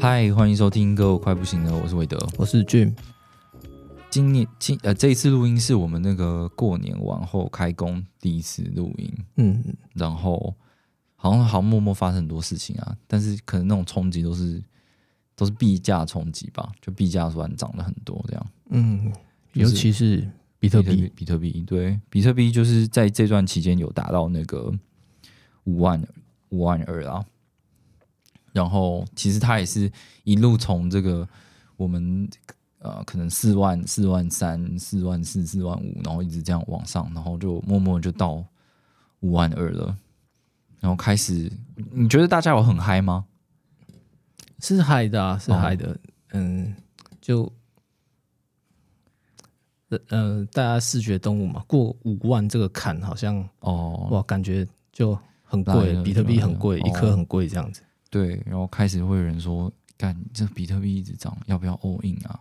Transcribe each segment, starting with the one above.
嗨，欢迎收听《哥我快不行了》，我是韦德。我是俊，今年今呃这一次录音是我们那个过年完后开工第一次录音，嗯，然后好像好像默默发生很多事情啊，但是可能那种冲击都是都是币价冲击吧，就币价突然涨了很多这样。嗯，尤其是比特币，比特币对，比特币就是在这段期间有达到那个五万五万二啊，然后其实他也是一路从这个我们呃可能四万四万三四万四四万五，然后一直这样往上，然后就默默就到五万二了，然后开始你觉得大家有很嗨吗？是嗨的啊，是哦嗨的，嗯，就。呃呃，大家视觉动物嘛，过五万这个坎好像哦，哇，感觉就很贵，比特币很贵，一颗很贵这样子。对，然后开始会有人说，干这比特币一直涨，要不要 all in 啊？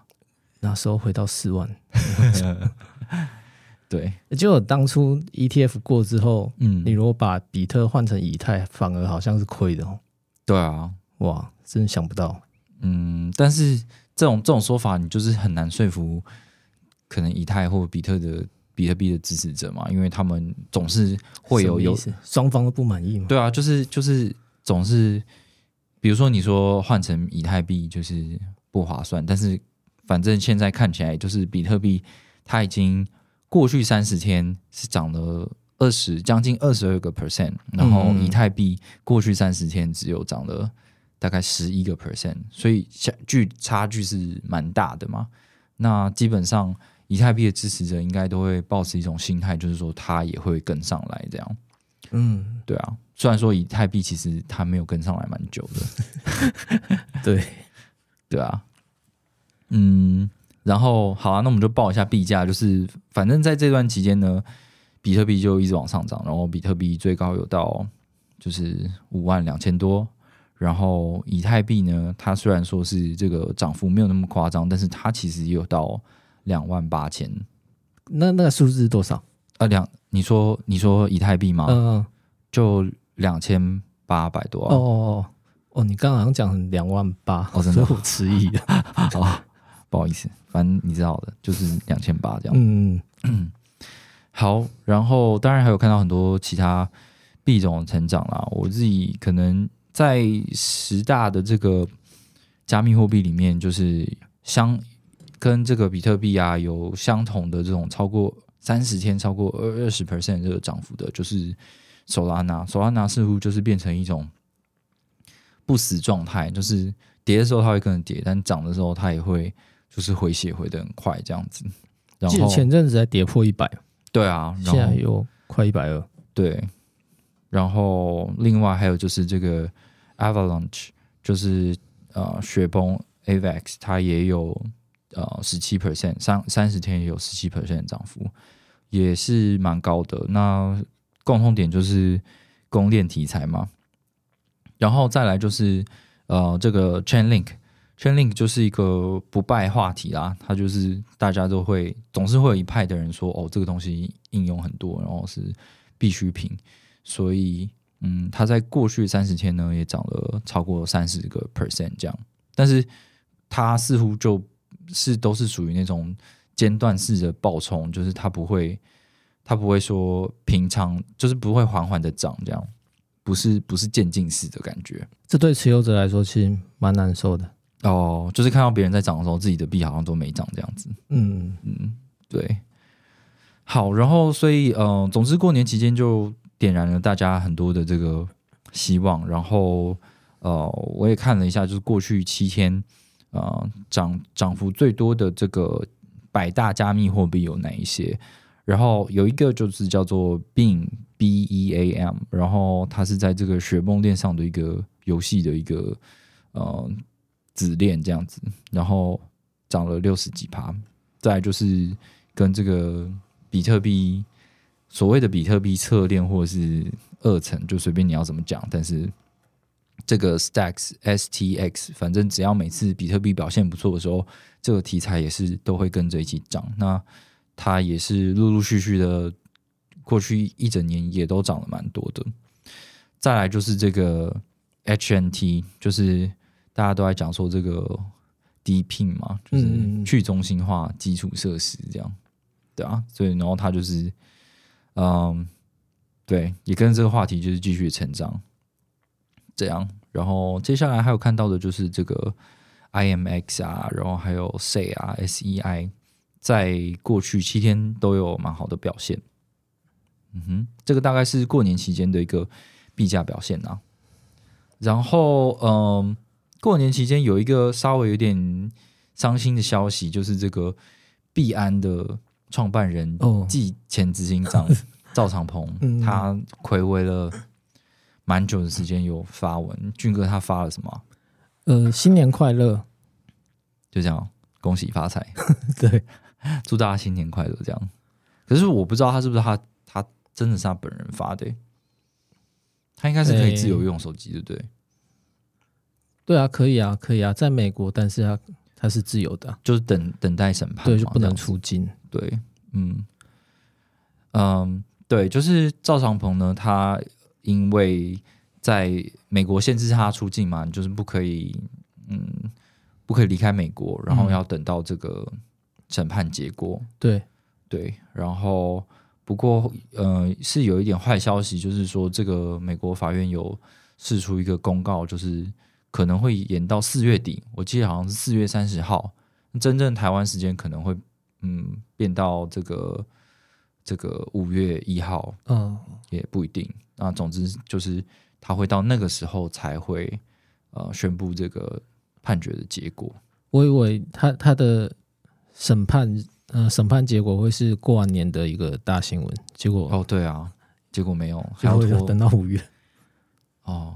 那时候回到四万 对，结果当初 ETF 过之后，嗯你如果把比特换成以太，反而好像是亏的哦。对啊，哇，真想不到。嗯，但是这种这种说法，你就是很难说服可能以太或比特的比特币的支持者嘛，因为他们总是会有有双方都不满意嘛？对啊，就是就是总是，比如说你说换成以太币就是不划算，但是反正现在看起来就是比特币它已经过去三十天是涨了二十将近二十二个 percent，然后嗯以太币过去三十天只有涨了大概十一个 percent，所以差距差距是蛮大的嘛。那基本上以太币的支持者应该都会保持一种心态，就是说它也会跟上来这样。嗯，对啊，虽然说以太币其实它没有跟上来蛮久的，对，对啊，嗯，然后好啊，那我们就报一下币价，就是反正在这段期间呢，比特币就一直往上涨，然后比特币最高有到就是五万两千多，然后以太币呢，它虽然说是这个涨幅没有那么夸张，但是它其实也有到两万八千，那那个数字是多少？呃两，你说你说以太币吗？嗯、就两千八百多、啊，哦哦哦哦，你刚刚好像讲两万八，哦真的所以我迟疑了。哦，不好意思，反正你知道的，就是两千八这样。嗯，好，然后当然还有看到很多其他币种的成长啦。我自己可能在十大的这个加密货币里面，就是相跟这个比特币啊有相同的这种超过三十天超过二二十 percent 这个涨幅的，就是 Solana。Solana 似乎就是变成一种不死状态，就是跌的时候它会跟着跌，但涨的时候它也会就是回血回的很快这样子。然后前阵子才跌破一百，对啊，然后现在有快一百二。对，然后另外还有就是这个 Avalanche，就是呃雪崩 AVAX，它也有呃十七 percent，三三十天也有十七 percent 涨幅，也是蛮高的。那共通点就是供链题材嘛，然后再来就是呃这个 Chainlink。Chainlink 就是一个不败话题啦，它就是大家都会总是会有一派的人说，哦，这个东西应用很多，然后是必需品，所以嗯，它在过去三十天呢也涨了超过三十个 percent 这样，但是它似乎就是都是属于那种间断式的爆冲，就是它不会它不会说平常就是不会缓缓的涨这样，不是不是渐进式的感觉。这对持有者来说其实蛮难受的。哦，就是看到别人在涨的时候，自己的币好像都没涨这样子。嗯，嗯，对。好，然后所以呃，总之过年期间就点燃了大家很多的这个希望。然后呃，我也看了一下，就是过去七天呃涨涨幅最多的这个百大加密货币有哪一些？然后有一个就是叫做 Beam B E A M，然后它是在这个雪梦链上的一个游戏的一个呃子链这样子，然后涨了六十几趴。再就是跟这个比特币所谓的比特币侧链或者是二层，就随便你要怎么讲，但是这个 Stacks STX，反正只要每次比特币表现不错的时候，这个题材也是都会跟着一起涨。那它也是陆陆续续的，过去一整年也都涨了蛮多的。再来就是这个 HNT，就是大家都在讲说这个 DePIN 嘛，就是去中心化基础设施这样，对啊，所以然后它就是，嗯，对，也跟这个话题就是继续成长，这样。然后接下来还有看到的就是这个 IMX 啊，然后还有 SEI 啊 SEI，在过去七天都有蛮好的表现。嗯哼，这个大概是过年期间的一个币价表现啊。然后，嗯，过年期间有一个稍微有点伤心的消息，就是这个币安的创办人哦暨前执行长赵长鹏，嗯他暌违了蛮久的时间有发文。俊哥他发了什么啊？呃，新年快乐，就这样，恭喜发财，对，祝大家新年快乐。这样，可是我不知道他是不是他他真的是他本人发的欸、他应该是可以自由用手机，对不对？对啊，可以啊，可以啊，在美国，但是他他是自由的啊、就是等等待审判嘛，对，就不能出境。对，嗯嗯，对，就是赵长鹏呢，他因为在美国限制他出境嘛，就是不可以，嗯，不可以离开美国，然后嗯要等到这个审判结果。对，对，然后不过呃是有一点坏消息，就是说这个美国法院有释出一个公告，就是可能会延到四月底，我记得好像是四月三十号，真正台湾时间可能会嗯变到这个这个五月一号，嗯，也不一定。那总之就是他会到那个时候才会呃宣布这个判决的结果。我以为他他的审判，呃，审判结果会是过完年的一个大新闻，结果哦，对啊，结果没有，还要等到五月。哦，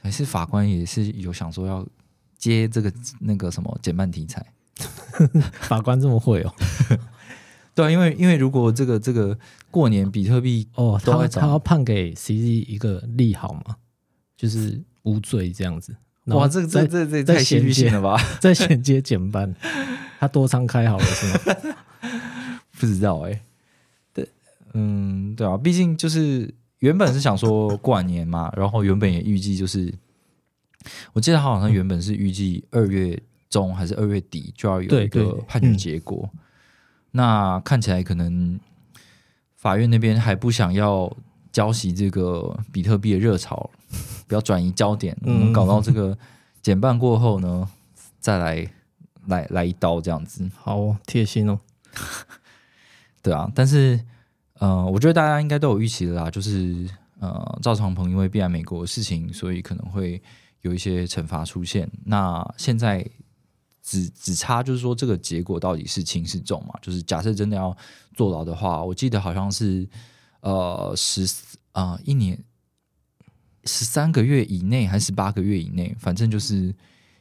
还是法官也是有想说要接这个那个什么减半题材。法官这么会哦？对啊，因为因为如果这个这个过年比特币哦，他他要判给 CZ 一个利好嘛，就是无罪这样子。哇，这个这再这这太戏剧性了吧？再衔接减半，他多仓开好了是吗？不知道哎、对，嗯，对啊，毕竟就是原本是想说过完年嘛，然后原本也预计就是，我记得他好像原本是预计二月中还是二月底就要有一个判决嗯结果，那看起来可能法院那边还不想要浇熄这个比特币的热潮，不要转移焦点，我们嗯。搞到这个减半过后呢，再来来来一刀这样子。好哦贴心哦。对啊，但是呃，我觉得大家应该都有预期的啦，就是呃，赵长鹏因为避安美国的事情，所以可能会有一些惩罚出现。那现在只只差就是说这个结果到底是轻是重嘛？就是假设真的要坐牢的话，我记得好像是呃十啊、一年十三个月以内还是十八个月以内，反正就是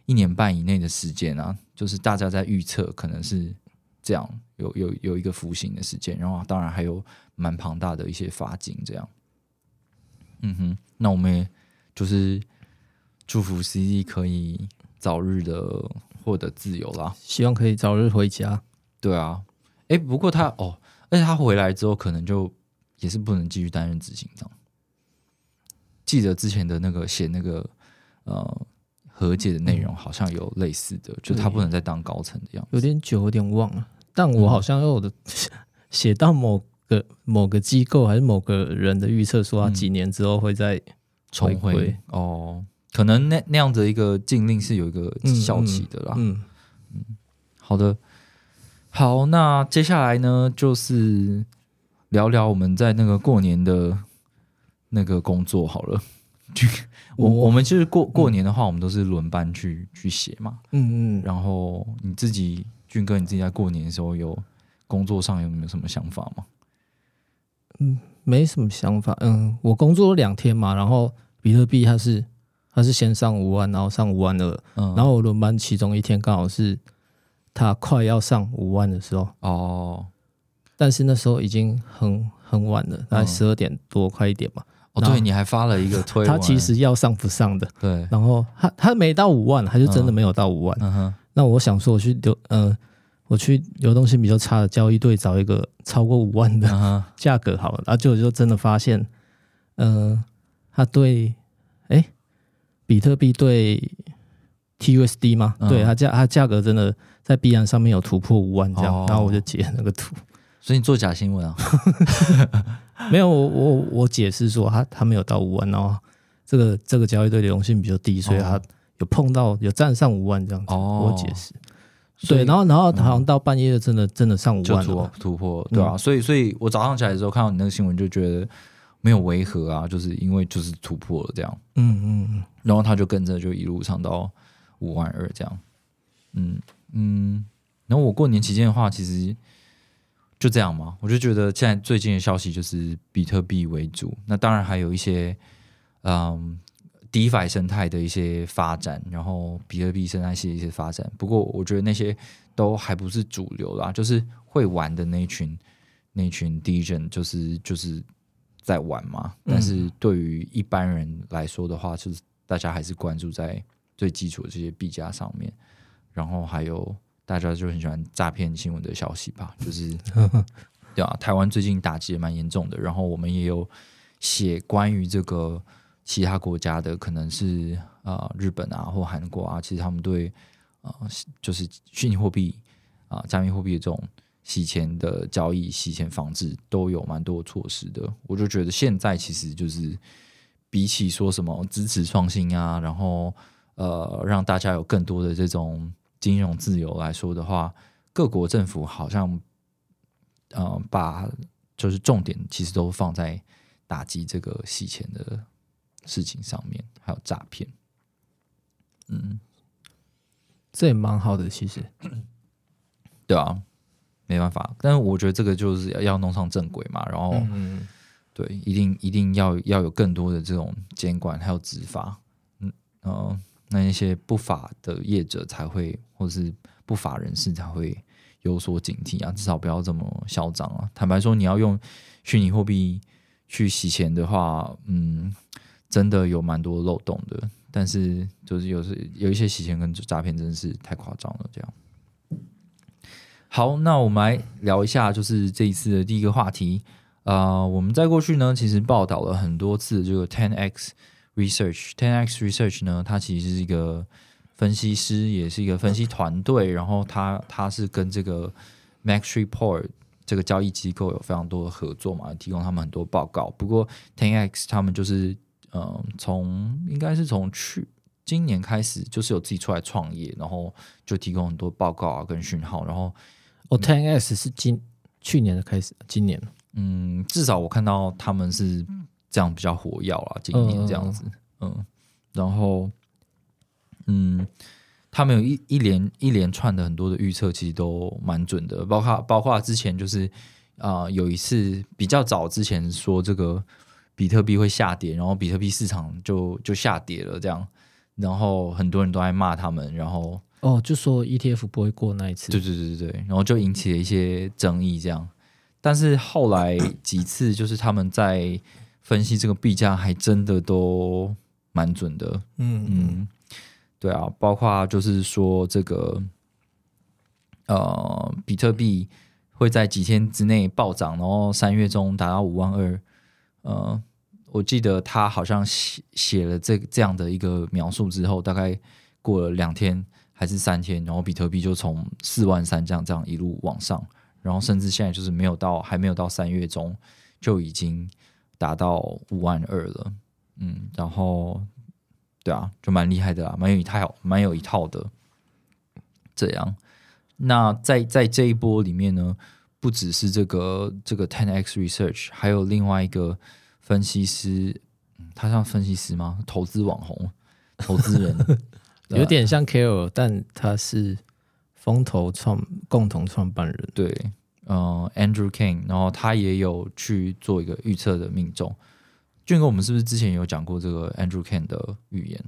一年半以内的时间啊，就是大家在预测可能是这样有有有一个服刑的时间，然后当然还有蛮庞大的一些罚金这样。嗯哼，那我们也就是祝福 CD 可以早日的获得自由啦。希望可以早日回家。对啊，诶，不过他哦，而且他回来之后可能就也是不能继续担任执行长。记得之前的那个写那个呃和解的内容，好像有类似的，就他不能再当高层的样子。有点久，有点忘了。但我好像有的 写到某个某个机构还是某个人的预测，说他嗯几年之后会再重回哦，可能那那样的一个禁令是有一个效期的啦。嗯嗯，好的，好，那接下来呢，就是聊聊我们在那个过年的那个工作好了。就 我我我们就是过过年的话，我们都是轮班去去写嘛。嗯嗯，然后你自己俊哥，你自己在过年的时候有工作上有没有什么想法吗？嗯没什么想法。嗯，我工作了两天嘛，然后比特币它是它是先上五万，然后上五万二，嗯，然后我轮班其中一天刚好是它快要上五万的时候，哦但是那时候已经很很晚了，大概嗯十二点多快一点嘛。哦，对，你还发了一个推文，他其实要上不上的，对，然后他他没到五万，他就真的没有到五万。嗯哼，那我想说，我去流呃，我去流动性比较差的交易队找一个超过五万的嗯，价格好了，然后就就真的发现，呃，他对，哎，比特币对 TUSD 吗？嗯。对，它价它价格真的在币安上面有突破五万这样，哦。然后我就截那个图，所以你做假新闻啊？没有我我我解释说他他没有到五万，然后这个这个交易对流动性比较低，所以他有碰到有站上五万这样子，哦。我解释。对，然后然后好像到半夜真的真的上五就突万了，突破，对啊，所以所以我早上起来的时候看到你那个新闻，就觉得没有违和啊，就是因为就是突破了这样，嗯嗯嗯，然后他就跟着就一路上到五万二这样，嗯嗯，然后我过年期间的话，其实就这样吗，我就觉得现在最近的消息就是比特币为主，那当然还有一些嗯 DeFi 生态的一些发展，然后比特币生态系的一些发展，不过我觉得那些都还不是主流啦，就是会玩的那一群那一群 DJ 就是就是在玩嘛，但是对于一般人来说的话，就是大家还是关注在最基础的这些币价上面，然后还有大家就很喜欢诈骗新闻的消息吧，就是 对啊，台湾最近打击也蛮严重的，然后我们也有写关于这个其他国家的，可能是啊、呃日本啊或韩国啊，其实他们对啊、呃就是虚拟货币啊、加密货币的这种洗钱的交易、洗钱防治都有蛮多措施的。我就觉得现在其实就是比起说什么支持创新啊，然后呃让大家有更多的这种金融自由来说的话，各国政府好像呃把就是重点其实都放在打击这个洗钱的事情上面，还有诈骗。嗯，这也蛮好的，其实。对啊，没办法，但是我觉得这个就是要要弄上正轨嘛，然后、嗯，对，一定一定要要有更多的这种监管还有执法，嗯呃，那一些不法的业者才会，或是不法人士才会有所警惕啊，至少不要这么嚣张啊。坦白说，你要用虚拟货币去洗钱的话，嗯，真的有蛮多漏洞的，但是就是有时有一些洗钱跟诈骗真的是太夸张了，这样。好，那我们来聊一下，就是这一次的第一个话题。呃，我们在过去呢，其实报道了很多次这个 Ten X Research。Ten X Research 呢，它其实是一个分析师，也是一个分析团队。然后它它是跟这个 Max Report 这个交易机构有非常多的合作嘛，提供他们很多报告。不过 Ten X 他们就是嗯，从应该是从去今年开始，就是有自己出来创业，然后就提供很多报告啊跟讯号，然后哦，Ten X 是今去年的开始，今年嗯，至少我看到他们是这样比较火药啊，今年这样子，嗯，然后嗯，他们有一一连一连串的很多的预测，其实都蛮准的，包括包括之前就是啊、呃有一次比较早之前说这个比特币会下跌，然后比特币市场就就下跌了这样，然后很多人都在骂他们，然后哦，就说 ETF 不会过那一次，对对对对对，然后就引起了一些争议，这样。但是后来几次，就是他们在分析这个币价，还真的都蛮准的。嗯嗯嗯，对啊，包括就是说这个呃，比特币会在几天之内暴涨，然后三月中达到五万二。呃，我记得他好像写写了这这样的一个描述之后，大概过了两天还是三天，然后比特币就从四万三这样这样一路往上，然后甚至现在就是没有到还没有到三月中就已经达到五万二了。嗯，然后对啊，就蛮厉害的啊，蛮有一套，蛮有一套的。这样，那在在这一波里面呢，不只是这个这个 Ten X Research，还有另外一个分析师，嗯他像分析师吗？投资网红，投资人，有点像 Carol，但他是风投创共同创办人。对，呃，Andrew Kane，然后他也有去做一个预测的命中。俊哥，我们是不是之前有讲过这个 Andrew Kane 的预言？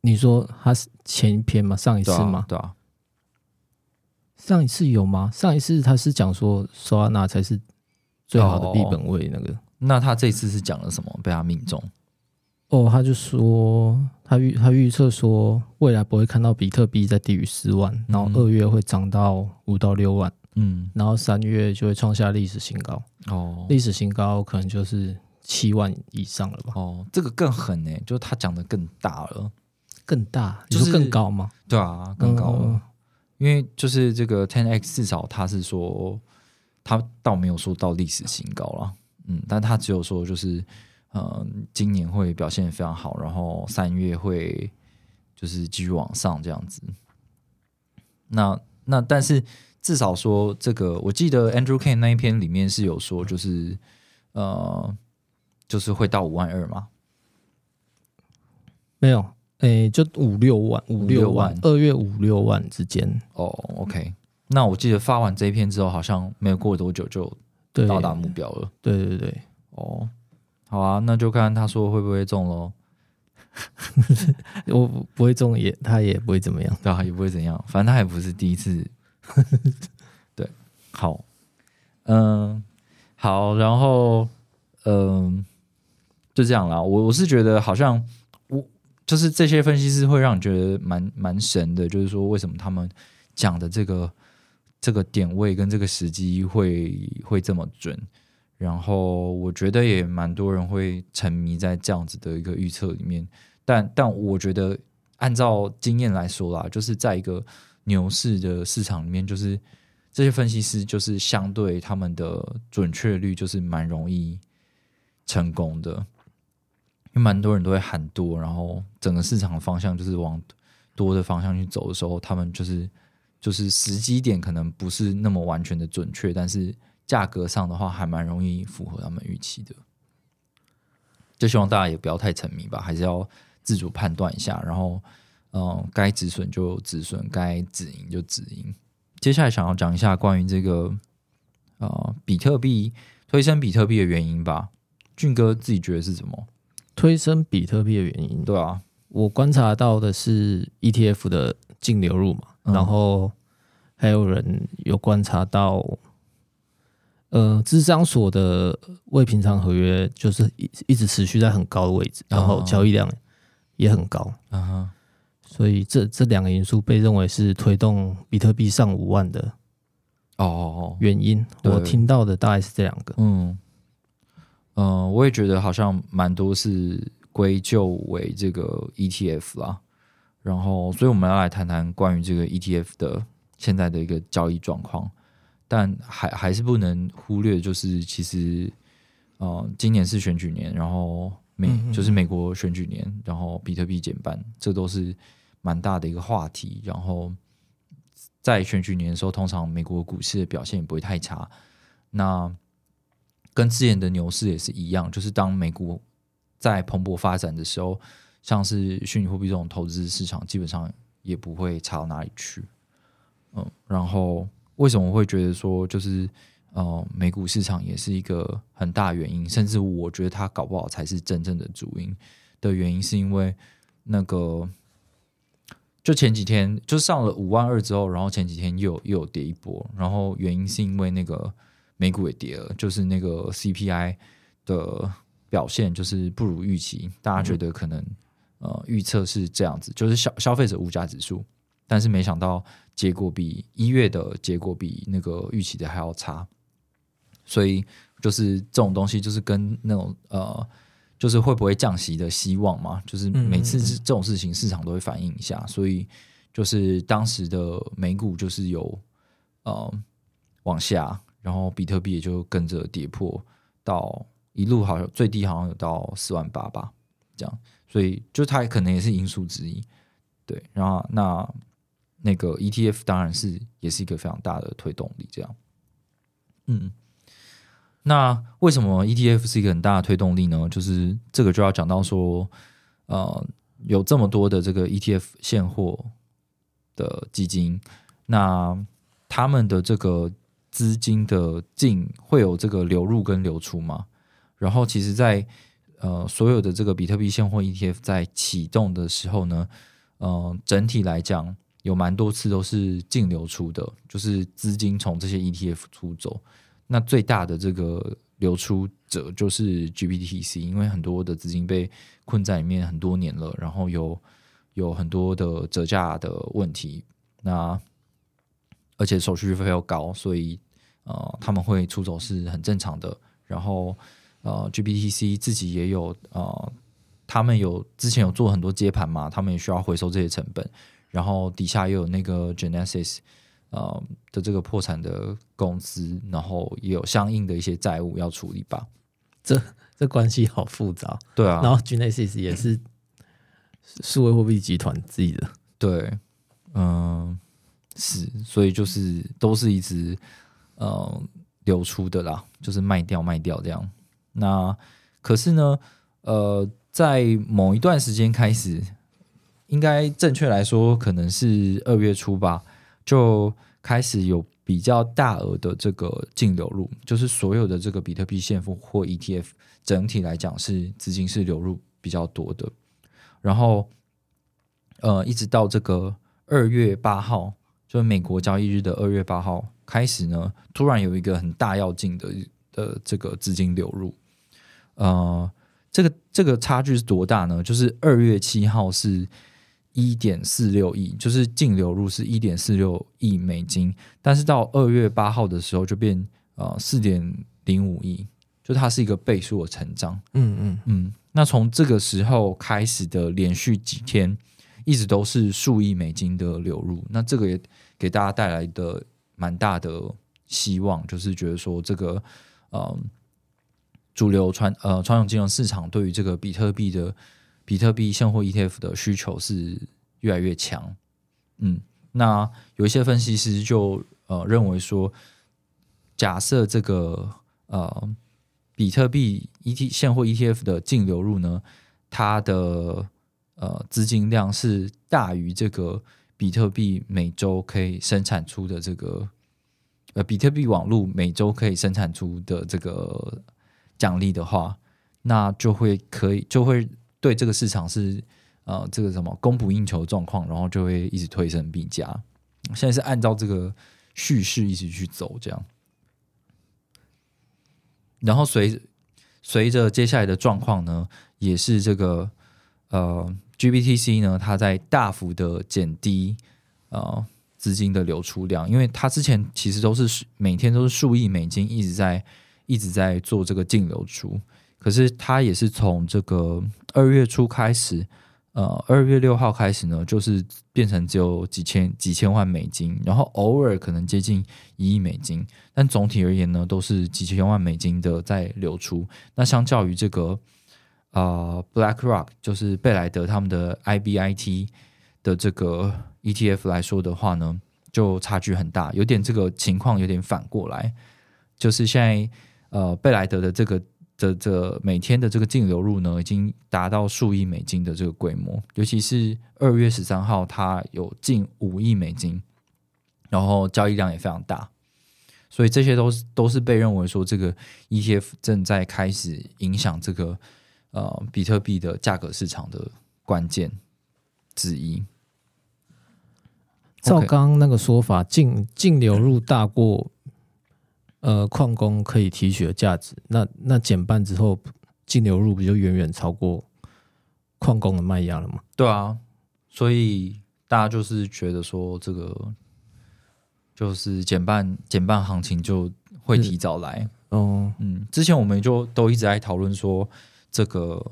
你说他是前一篇吗？上一次对啊吗？对啊，上一次有吗？上一次他是讲说索拉纳才是最好的哦币本位那个。那他这次是讲了什么？被他命中？哦，他就说他预他预测说未来不会看到比特币在低于四万，然后二月会涨到五到六万，嗯，然后三月就会创下历史新高，哦历史新高可能就是七万以上了吧，哦，这个更狠呢，就是他讲的更大了。更大，就就是是更高吗？对啊，更高了。嗯因为就是这个 Ten X 至少他是说，他倒没有说到历史新高了，嗯，但他只有说就是，呃，今年会表现非常好，然后三月会就是继续往上这样子。那那但是至少说这个，我记得 Andrew Kane 那一篇里面是有说，就是呃，就是会到五万二嘛，没有，诶，就五六万，五六万，二月五六万之间，哦，OK。那我记得发完这一篇之后，好像没有过多久就，到达目标了。对对对，哦，好啊，那就看他说会不会中喽。我不会中也，他也不会怎么样。对啊，也不会怎样，反正他也不是第一次。对，好，嗯，好，然后嗯，就这样啦。我我是觉得好像我就是这些分析师会让你觉得蛮蛮神的，就是说为什么他们讲的这个这个点位跟这个时机会会这么准。然后我觉得也蛮多人会沉迷在这样子的一个预测里面，但但我觉得按照经验来说啦，就是在一个牛市的市场里面，就是这些分析师就是相对他们的准确率就是蛮容易成功的，因为蛮多人都会喊多，然后整个市场的方向就是往多的方向去走的时候，他们就是就是时机点可能不是那么完全的准确，但是价格上的话还蛮容易符合他们预期的。就希望大家也不要太沉迷吧，还是要自主判断一下，然后嗯，该止损就止损，该止盈就止盈。接下来想要讲一下关于这个呃比特币推升比特币的原因吧。俊哥自己觉得是什么？推升比特币的原因，对啊，我观察到的是 ETF 的净流入嘛，嗯然后还有人有观察到，呃，资商所的未平仓合约就是一一直持续在很高的位置，然后交易量也很高，嗯哼，所以这这两个因素被认为是推动比特币上五万的哦原因。对我听到的大概是这两个。嗯嗯、我也觉得好像蛮多是归咎为这个 ETF 啦。然后，所以我们要来谈谈关于这个 ETF 的现在的一个交易状况，但还还是不能忽略，就是其实呃，今年是选举年，然后美嗯嗯就是美国选举年，然后比特币减半，这都是蛮大的一个话题。然后在选举年的时候，通常美国股市的表现也不会太差。那跟之前的牛市也是一样，就是当美股在蓬勃发展的时候，像是虚拟货币这种投资市场，基本上也不会差到哪里去。嗯，然后为什么会觉得说，就是呃，美股市场也是一个很大原因，甚至我觉得它搞不好才是真正的主因的原因，是因为那个就前几天就上了五万二之后，然后前几天又又有跌一波，然后原因是因为那个美股也跌了，就是那个 CPI 的表现就是不如预期，大家觉得可能、呃预测是这样子，就是消消费者物价指数，但是没想到结果比一月的结果比那个预期的还要差，所以就是这种东西就是跟那种呃。就是会不会降息的希望嘛？就是每次这种事情市场都会反映一下，所以就是当时的美股就是有呃往下，然后比特币也就跟着跌破到一路好像最低好像有到四万八吧，这样，所以就它可能也是因素之一。对，然后那那个 ETF 当然是也是一个非常大的推动力，这样，嗯。那为什么 ETF 是一个很大的推动力呢？就是这个就要讲到说，呃，有这么多的这个 ETF 现货的基金，那他们的这个资金的进会有这个流入跟流出吗？然后其实在，呃所有的这个比特币现货 ETF 在启动的时候呢，嗯，整体来讲有蛮多次都是净流出的，就是资金从这些 ETF 出走。那最大的这个流出者就是 GBTC，因为很多的资金被困在里面很多年了，然后有有很多的折价的问题，那而且手续费又高，所以呃他们会出走是很正常的。然后呃 GBTC 自己也有呃。他们有之前有做很多接盘嘛，他们也需要回收这些成本，然后底下又有那个 Genesis 呃的这个破产的公司，然后也有相应的一些债务要处理吧。这这关系好复杂，对啊。然后 Genesis 也是数位货币集团自己的，对，嗯，是，所以就是都是一直呃流出的啦，就是卖掉卖掉这样。那可是呢，呃。在某一段时间开始，应该正确来说可能是二月初吧，就开始有比较大额的这个净流入，就是所有的这个比特币现货或 ETF 整体来讲是资金是流入比较多的。然后，呃，一直到这个二月八号，就是美国交易日的二月八号开始呢，突然有一个很大要进的的这个资金流入，呃。这个这个差距是多大呢？就是二月七号是一点四六亿，就是净流入是一点四六亿美金，但是到二月八号的时候就变呃四点零五亿，就它是一个倍数的成长。嗯嗯嗯。那从这个时候开始的连续几天，一直都是数亿美金的流入。那这个也给大家带来的蛮大的希望，就是觉得说这个呃。主流传呃传统金融市场对于这个比特币的比特币现货 ETF 的需求是越来越强，嗯，那有一些分析师就呃认为说，假设这个呃比特币 ET 现货 ETF 的净流入呢，它的呃资金量是大于这个比特币每周可以生产出的这个呃比特币网络每周可以生产出的这个。奖励的话，那就会可以就会对这个市场是呃这个什么供不应求状况，然后就会一直推升币价。现在是按照这个叙事一直去走，这样。然后随随着接下来的状况呢，也是这个呃 GBTC 呢，它在大幅的减低呃资金的流出量，因为它之前其实都是每天都是数亿美金一直在。一直在做这个净流出，可是它也是从这个二月初开始，呃，二月六号开始呢，就是变成只有几千几千万美金，然后偶尔可能接近一亿美金，但总体而言呢，都是几千万美金的在流出。那相较于这个啊，BlackRock 就是贝莱德他们的 IBIT 的这个 ETF 来说的话呢，就差距很大，有点这个情况有点反过来，就是现在。呃，贝莱德的这个的这每天的这个净流入呢，已经达到数亿美金的这个规模，尤其是二月十三号，它有近五亿美金，然后交易量也非常大，所以这些都是都是被认为说这个 ETF 正在开始影响这个呃比特币的价格市场的关键之一。照刚刚那个说法，净净流入大过。呃，矿工可以提取的价值，那那减半之后净流入不就远远超过矿工的卖压了吗？对啊，所以大家就是觉得说这个就是减半减半行情就会提早来哦。嗯，之前我们就都一直在讨论说，这个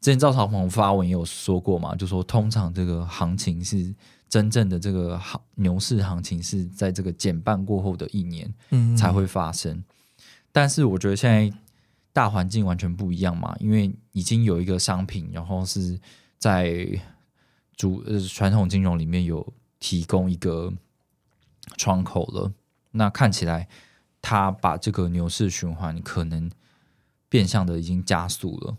之前赵朝鹏发文也有说过嘛，就说通常这个行情是。真正的这个行牛市行情是在这个减半过后的一年才会发生，但是我觉得现在大环境完全不一样嘛，因为已经有一个商品，然后是在主呃传统金融里面有提供一个窗口了，那看起来它把这个牛市循环可能变相的已经加速了，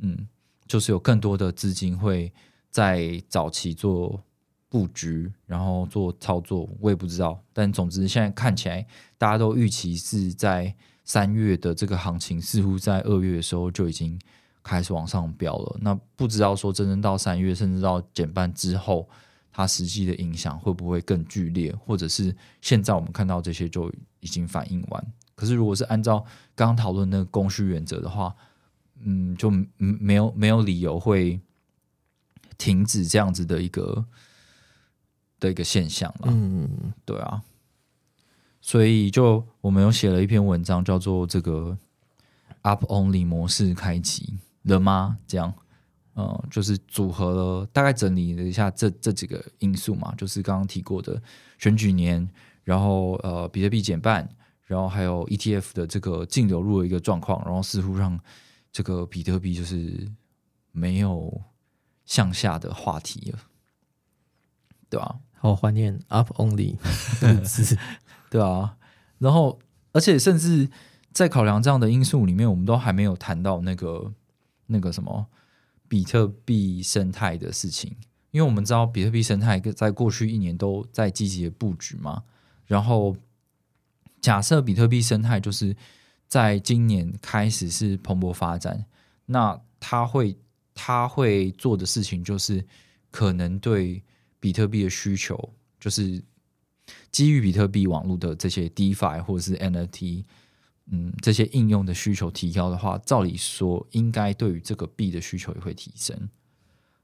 嗯，就是有更多的资金会在早期做。布局，然后做操作，我也不知道。但总之，现在看起来，大家都预期是在三月的这个行情，似乎在二月的时候就已经开始往上飙了。那不知道说真正到三月，甚至到减半之后，它实际的影响会不会更剧烈，或者是现在我们看到这些就已经反应完？可是如果是按照刚刚讨论那个供需原则的话，嗯，就没有没有理由会停止这样子的一个的一个现象了。嗯，对啊，所以就我们有写了一篇文章，叫做这个 Up Only 模式开启了吗？这样，呃，就是组合了，大概整理了一下这这几个因素嘛，就是刚刚提过的选举年，然后呃，比特币减半，然后还有 ETF 的这个净流入的一个状况，然后似乎让这个比特币就是没有向下的话题了，对吧、好怀念 Up Only 这个字。对啊，然后而且甚至在考量这样的因素里面，我们都还没有谈到那个那个什么比特币生态的事情，因为我们知道比特币生态在过去一年都在积极的布局嘛。然后假设比特币生态就是在今年开始是蓬勃发展，那它会它会做的事情就是可能对比特币的需求就是。基于比特币网络的这些 DeFi 或者是 NFT，嗯，这些应用的需求提高的话，照理说应该对于这个币的需求也会提升。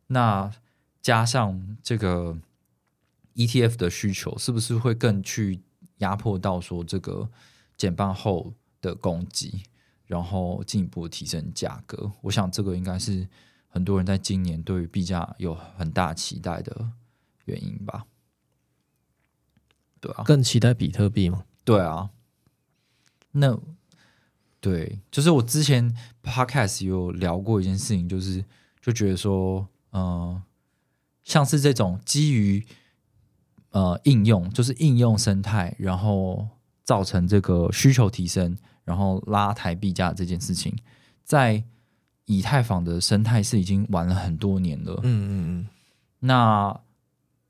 那加上这个 ETF 的需求，是不是会更去压迫到说这个减半后的供给，然后进一步提升价格？我想这个应该是很多人在今年对于币价有很大期待的原因吧。对啊，更期待比特币吗？对啊，那对，就是我之前 podcast 有聊过一件事情，就是就觉得说，呃，像是这种基于呃应用，就是应用生态，然后造成这个需求提升，然后拉抬币价这件事情，在以太坊的生态是已经玩了很多年了。嗯嗯嗯，那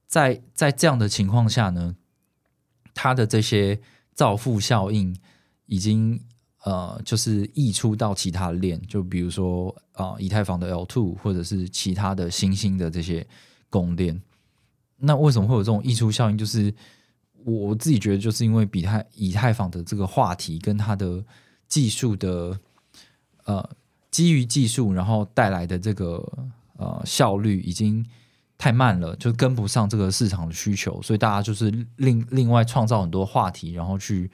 在在这样的情况下呢，它的这些造富效应已经呃，就是溢出到其他链，就比如说啊、以太坊的 L two 或者是其他的新兴的这些公链。那为什么会有这种溢出效应？就是我自己觉得，就是因为比太以太坊的这个话题跟它的技术的呃基于技术，然后带来的这个呃效率已经太慢了，就跟不上这个市场的需求，所以大家就是另另外创造很多话题，然后去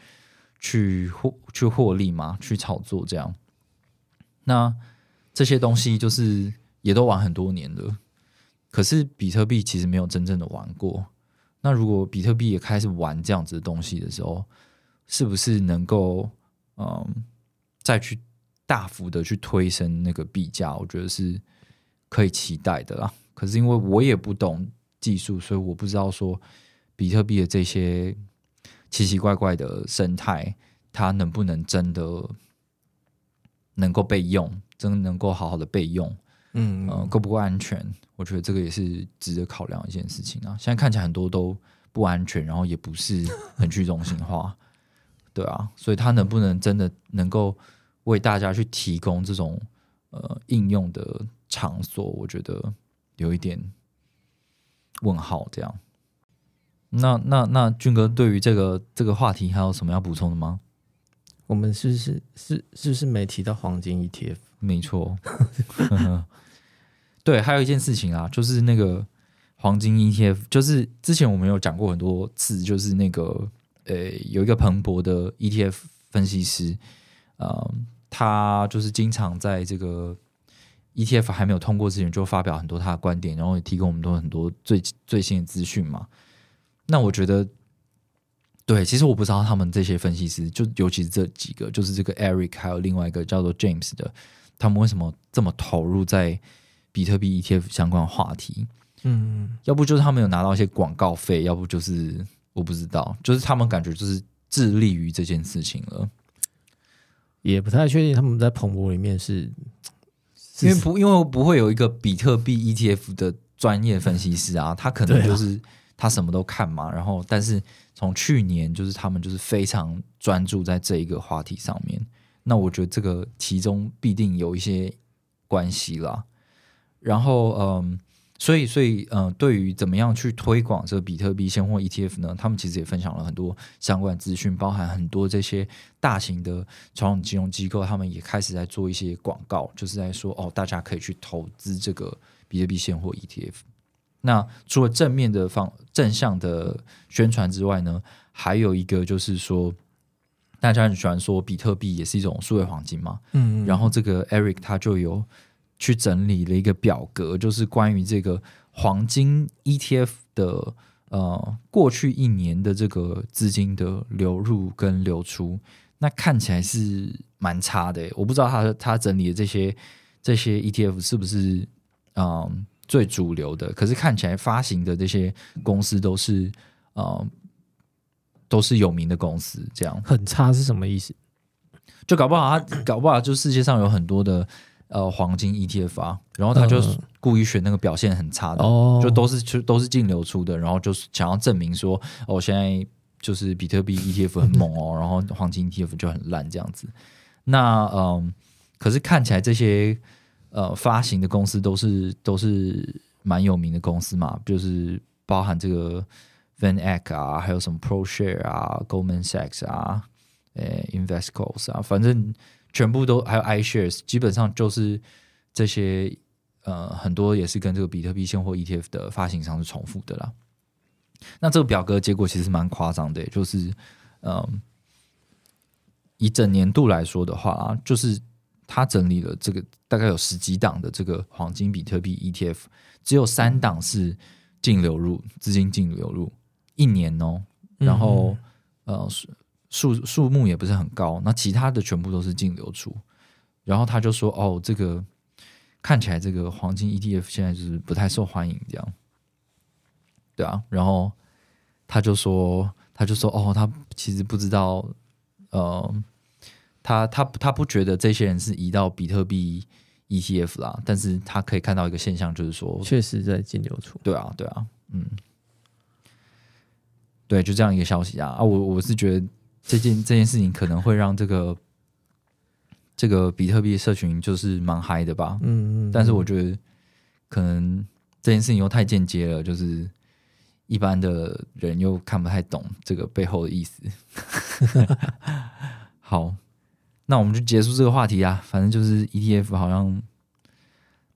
去获去获利嘛，去炒作这样。那这些东西就是也都玩很多年了，可是比特币其实没有真正的玩过。那如果比特币也开始玩这样子的东西的时候，是不是能够嗯再去大幅的去推升那个币价？我觉得是可以期待的啦。可是因为我也不懂技术，所以我不知道说比特币的这些奇奇怪怪的生态，它能不能真的能够被用，真的能够好好的被用？嗯呃，够不够安全？我觉得这个也是值得考量一件事情啊。现在看起来很多都不安全，然后也不是很去中心化，对啊，所以它能不能真的能够为大家去提供这种呃应用的场所？我觉得有一点问号。这样，那那那俊哥对于这个这个话题还有什么要补充的吗？我们是不是是是不是没提到黄金 ETF？没错，对，还有一件事情啊，就是那个黄金 ETF，就是之前我们有讲过很多次，就是那个呃，有一个彭博的 ETF 分析师，呃，他就是经常在这个 ETF 还没有通过之前，就发表很多他的观点，然后也提供我们多很多最最新的资讯嘛。那我觉得。对，其实我不知道他们这些分析师，就尤其是这几个，就是这个 Eric，还有另外一个叫做 James 的，他们为什么这么投入在比特币 ETF 相关话题？嗯，要不就是他们有拿到一些广告费，要不就是我不知道，就是他们感觉就是致力于这件事情了。也不太确定他们在彭博里面是，因为不因为不会有一个比特币 ETF 的专业分析师啊，他可能就是、他什么都看嘛，然后但是从去年就是他们就是非常专注在这一个话题上面，那我觉得这个其中必定有一些关系啦。然后，嗯，所以，所以，嗯，对于怎么样去推广这个比特币现货 ETF 呢？他们其实也分享了很多相关资讯，包含很多这些大型的传统金融机构，他们也开始在做一些广告，就是在说哦，大家可以去投资这个比特币现货 ETF。那除了正面的方正向的宣传之外呢，还有一个就是说，大家很喜欢说比特币也是一种数位黄金嘛，嗯，然后这个 Eric 他就有去整理了一个表格，就是关于这个黄金 ETF 的呃过去一年的这个资金的流入跟流出，那看起来是蛮差的。我不知道他他整理的这些这些 ETF 是不是嗯。最主流的，可是看起来发行的这些公司都是呃都是有名的公司，这样很差是什么意思？就搞不好他搞不好就世界上有很多的呃黄金 ETF 啊，然后他就故意选那个表现很差的，就都是就都是净流出的，然后就是想要证明说，哦，现在就是比特币 ETF 很猛哦，然后黄金 ETF 就很烂这样子。那嗯，可是看起来这些。呃，发行的公司都是都是蛮有名的公司嘛，就是包含这个 Van Eck 啊，还有什么 ProShare 啊，Goldman Sachs 啊，呃，Investors 啊，反正全部都还有 iShares，基本上就是这些呃，很多也是跟这个比特币现货 ETF 的发行商是重复的啦。那这个表格结果其实蛮夸张的，就是嗯，以整年度来说的话，就是。他整理了这个大概有十几档的这个黄金比特币 ETF，只有三档是净流入资金净流入一年哦，然后呃数数目也不是很高，那其他的全部都是净流出。然后他就说：“哦，这个看起来这个黄金 ETF 现在就是不太受欢迎，这样对啊。”然后他就说：“他就说哦，他其实不知道呃。”他他他不觉得这些人是移到比特币 ETF 啦，但是他可以看到一个现象，就是说确实在净流出。对啊，对啊，嗯，对，就这样一个消息啊啊！我我是觉得这件这件事情可能会让这个这个比特币社群就是蛮嗨的吧，嗯嗯，但是我觉得可能这件事情又太间接了，就是一般的人又看不太懂这个背后的意思。好。那我们就结束这个话题啊，反正就是 ETF 好像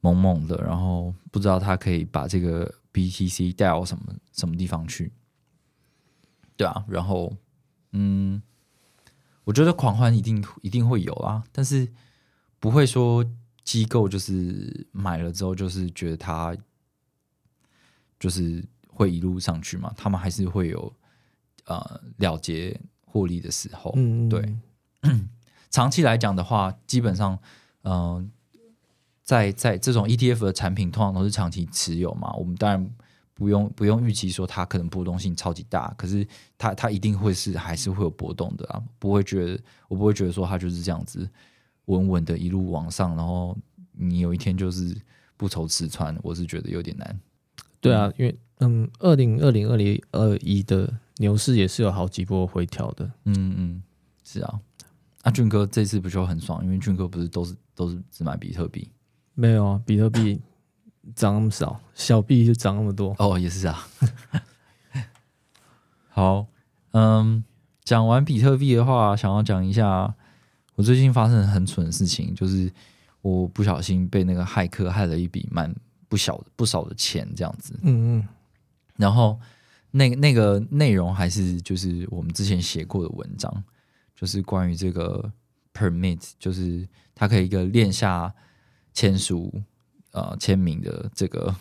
猛猛的，然后不知道它可以把这个 BTC 带到什么什么地方去，对啊，然后嗯，我觉得狂欢一定一定会有啊，但是不会说机构就是买了之后就是觉得它就是会一路上去嘛，他们还是会有呃了结获利的时候，嗯，对。长期来讲的话，基本上，嗯，在在这种 ETF 的产品，通常都是长期持有嘛。我们当然不用不用预期说它可能波动性超级大，可是它它一定会是还是会有波动的啊。不会觉得我不会觉得说它就是这样子稳稳的一路往上，然后你有一天就是不愁吃穿，我是觉得有点难。对啊，因为嗯，二零二零二零二一的牛市也是有好几波回调的。嗯嗯，是啊。那俊哥这次不就很爽？因为俊哥不是都是都是只买比特币，没有啊，比特币涨那么少，小币就涨那么多。哦，也是啊。好，嗯，讲完比特币的话，想要讲一下我最近发生很蠢的事情，就是我不小心被那个骇客害了一笔蛮不小不少的钱，这样子。嗯嗯。然后那那个内容还是就是我们之前写过的文章。就是关于这个 permit，就是它可以一个链下签署呃签名的这个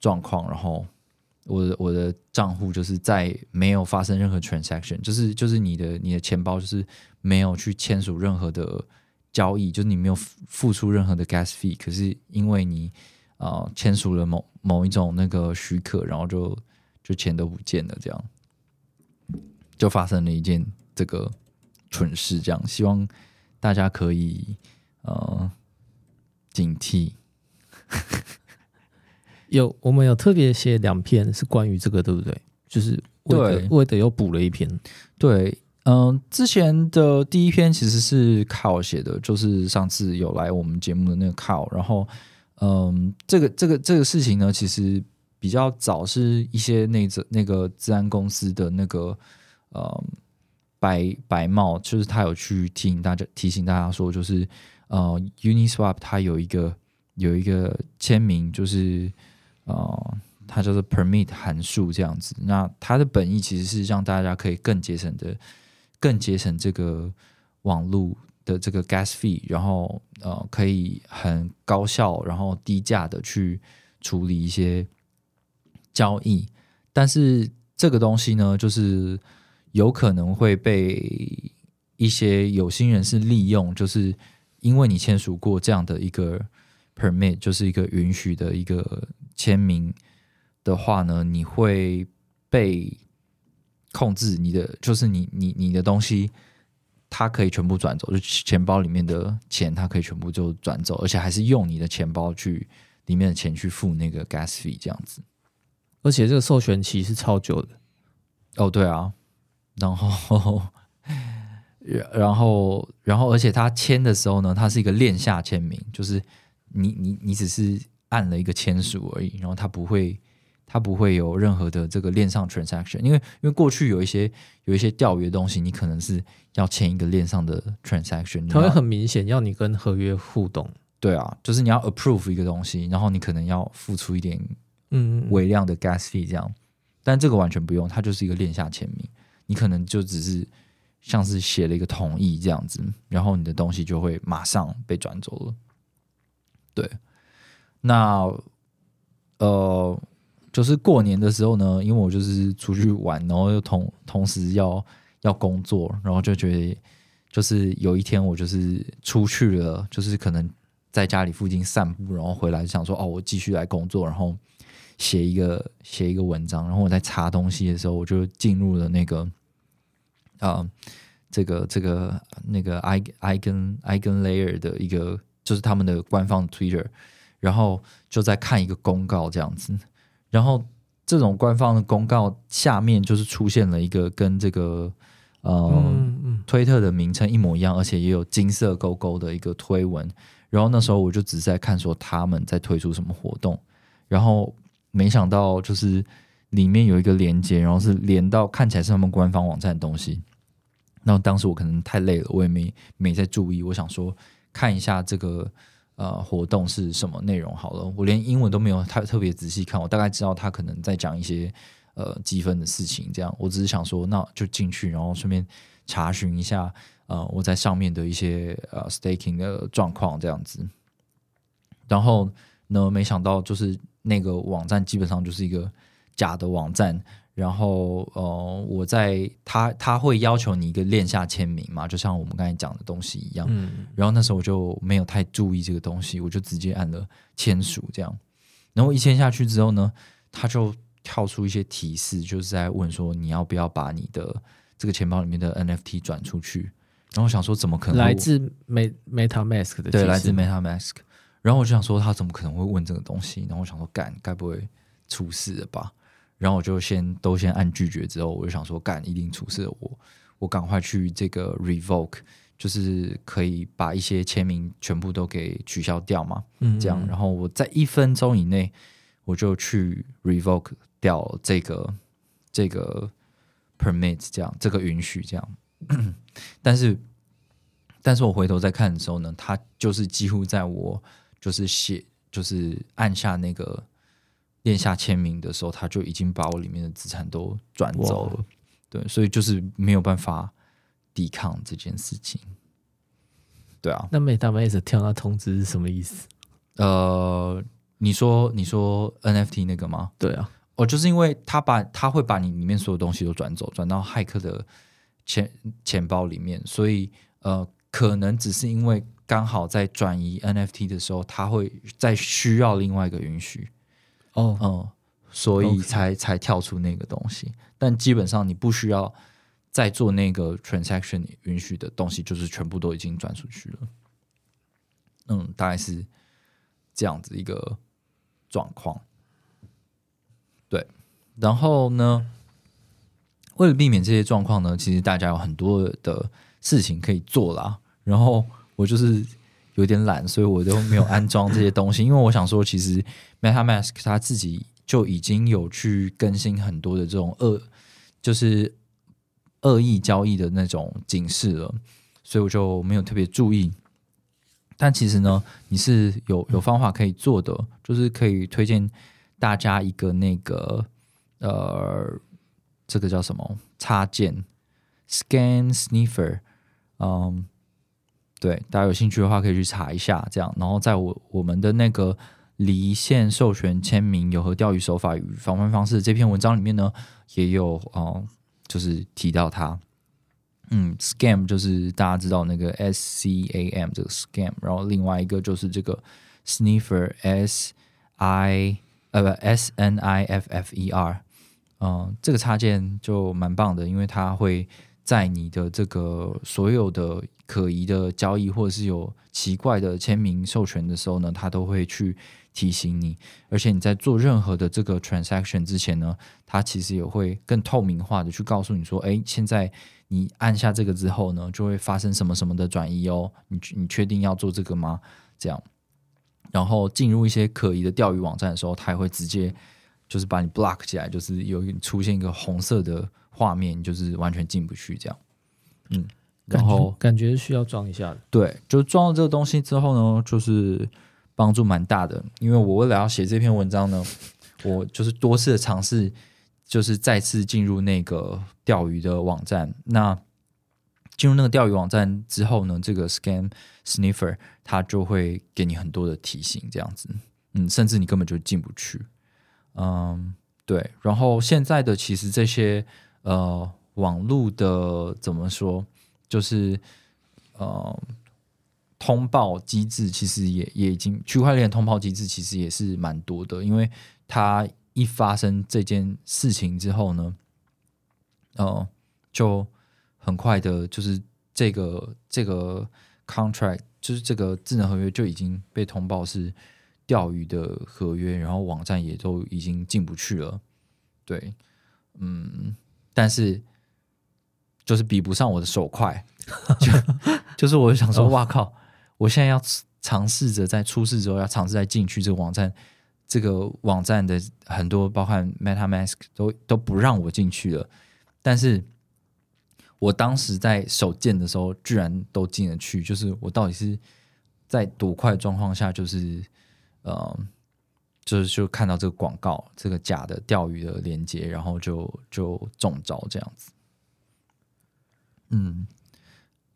状况，然后我的我的账户就是在没有发生任何 transaction，就是就是你的你的钱包就是没有去签署任何的交易，就是你没有付出任何的 gas fee，可是因为你啊签署了某某一种那个许可，然后就就钱都不见了，这样就发生了一件这个。蠢事，这样希望大家可以呃警惕。有我们有特别写两篇是关于这个，对不对？就是为的为的又补了一篇。对，嗯，之前的第一篇其实是 Carl 写的，就是上次有来我们节目的那个 Carl。然后，嗯，这个这个这个事情呢，其实比较早是一些那个那个治安公司的那个呃白白帽，就是他有去提醒大家提醒大家说，就是呃 Uniswap 它有一个有一个签名，就是呃它叫做 Permit 函数这样子。那它的本意其实是让大家可以更节省的。更节省这个网络的这个 gas fee，然后呃可以很高效，然后低价的去处理一些交易。但是这个东西呢，就是有可能会被一些有心人士利用，就是因为你签署过这样的一个 permit，就是一个允许的一个签名的话呢，你会被。控制你的就是你你你的东西，它可以全部转走，就钱包里面的钱，它可以全部就转走，而且还是用你的钱包去里面的钱去付那个 gas fee 这样子。而且这个授权期是超久的。哦，对啊，然后，然后，然后，而且他签的时候呢，他是一个链下签名，就是你你你只是按了一个签署而已，然后它不会。它不会有任何的这个链上 transaction，因为因为过去有一些有一些钓鱼的东西，你可能是要签一个链上的 transaction，它会很明显要你跟合约互动。对啊，就是你要 approve 一个东西，然后你可能要付出一点嗯微量的 gas fee 这样，但这个完全不用，它就是一个链下签名，你可能就只是像是写了一个同意这样子，然后你的东西就会马上被转走了。对，那呃。就是过年的时候呢，因为我就是出去玩，然后又同同时要要工作，然后就觉得就是有一天我就是出去了，就是可能在家里附近散步，然后回来想说哦，我继续来工作，然后写一个写一个文章，然后我在查东西的时候，我就进入了那个啊这个这个那个 i i 跟 i 跟 layer 的一个就是他们的官方 Twitter，然后就在看一个公告这样子。然后这种官方的公告下面就是出现了一个跟这个呃推特的名称一模一样，而且也有金色勾勾的一个推文。然后那时候我就只是在看说他们在推出什么活动，然后没想到就是里面有一个连接，然后是连到看起来是他们官方网站的东西。那当时我可能太累了，我也没没在注意。我想说看一下这个。呃，活动是什么内容？好了，我连英文都没有太特别仔细看，我大概知道他可能在讲一些呃积分的事情。这样，我只是想说，那就进去，然后顺便查询一下呃我在上面的一些呃 staking 的状况这样子。然后呢，没想到就是那个网站基本上就是一个假的网站。然后，呃，我在他他会要求你一个链下签名嘛，就像我们刚才讲的东西一样。嗯。然后那时候我就没有太注意这个东西，我就直接按了签署这样。然后一签下去之后呢，他就跳出一些提示，就是在问说你要不要把你的这个钱包里面的 NFT 转出去。然后我想说，怎么可能？来自 Meta MetaMask 的对，来自 MetaMask。然后我就想说，他怎么可能会问这个东西？然后我想说，干，该不会出事了吧？然后我就先都先按拒绝，之后我就想说，干一定出事，我我赶快去这个 revoke，就是可以把一些签名全部都给取消掉嘛，嗯这样，然后我在一分钟以内我就去 revoke 掉这个这个 permit，这样这个允许这样，但是但是我回头再看的时候呢，它就是几乎在我就是写就是按下那个。链下签名的时候，他就已经把我里面的资产都转走了，对，所以就是没有办法抵抗这件事情。对啊，那 MetaMask 跳到通知是什么意思？呃，你说你说 NFT 那个吗？对啊，哦，就是因为他把他会把你里面所有东西都转走，转到骇客的钱钱包里面，所以呃，可能只是因为刚好在转移 NFT 的时候，他会在需要另外一个允许。哦，嗯，所以才才跳出那个东西，但基本上你不需要再做那个 transaction 允许的东西，就是全部都已经转出去了。嗯，大概是这样子一个状况。对，然后呢，为了避免这些状况呢，其实大家有很多的事情可以做啦。然后我就是有点懒，所以我都没有安装这些东西，因为我想说，其实 MetaMask 它自己就已经有去更新很多的这种恶，就是恶意交易的那种警示了，所以我就没有特别注意。但其实呢，你是有有方法可以做的，就是可以推荐大家一个那个呃。这个叫什么插件？Scan Sniffer，嗯，对，大家有兴趣的话可以去查一下。这样，然后在我我们的那个离线授权签名有何钓鱼手法与防范方式这篇文章里面呢，也有哦，就是提到它。嗯，Scam 就是大家知道那个 S C A M 这个 Scam，然后另外一个就是这个 Sniffer S I 呃不 S N I F F E R。嗯，这个插件就蛮棒的，因为它会在你的这个所有的可疑的交易或者是有奇怪的签名授权的时候呢，它都会去提醒你。而且你在做任何的这个 transaction 之前呢，它其实也会更透明化的去告诉你说，哎，现在你按下这个之后呢，就会发生什么什么的转移哦。你你确定要做这个吗？这样，然后进入一些可疑的钓鱼网站的时候，它也会直接。就是把你 block 起来，就是有出现一个红色的画面，就是完全进不去这样。嗯，然后感觉需要装一下。对，就装了这个东西之后呢，就是帮助蛮大的。因为我为了要写这篇文章呢，我就是多次的尝试，就是再次进入那个钓鱼的网站。那进入那个钓鱼网站之后呢，这个 Scan Sniffer 它就会给你很多的提醒，这样子。嗯，甚至你根本就进不去。嗯，对。然后现在的其实这些呃网络的怎么说，就是呃通报机制，其实也也已经区块链通报机制其实也是蛮多的。因为它一发生这件事情之后呢，哦，就很快的，就是这个这个 contract，就是这个智能合约就已经被通报是。钓鱼的合约，然后网站也都已经进不去了。对，嗯，但是就是比不上我的手快，就就是我想说，哇靠！我现在要尝试着在出事之后，要尝试再进去这个网站，这个网站的很多包含 MetaMask 都都不让我进去了。但是我当时在手贱的时候，居然都进得去。就是我到底是在多快状况下，就是。呃，就是就看到这个广告，这个假的钓鱼的链接，然后就就中招这样子。嗯，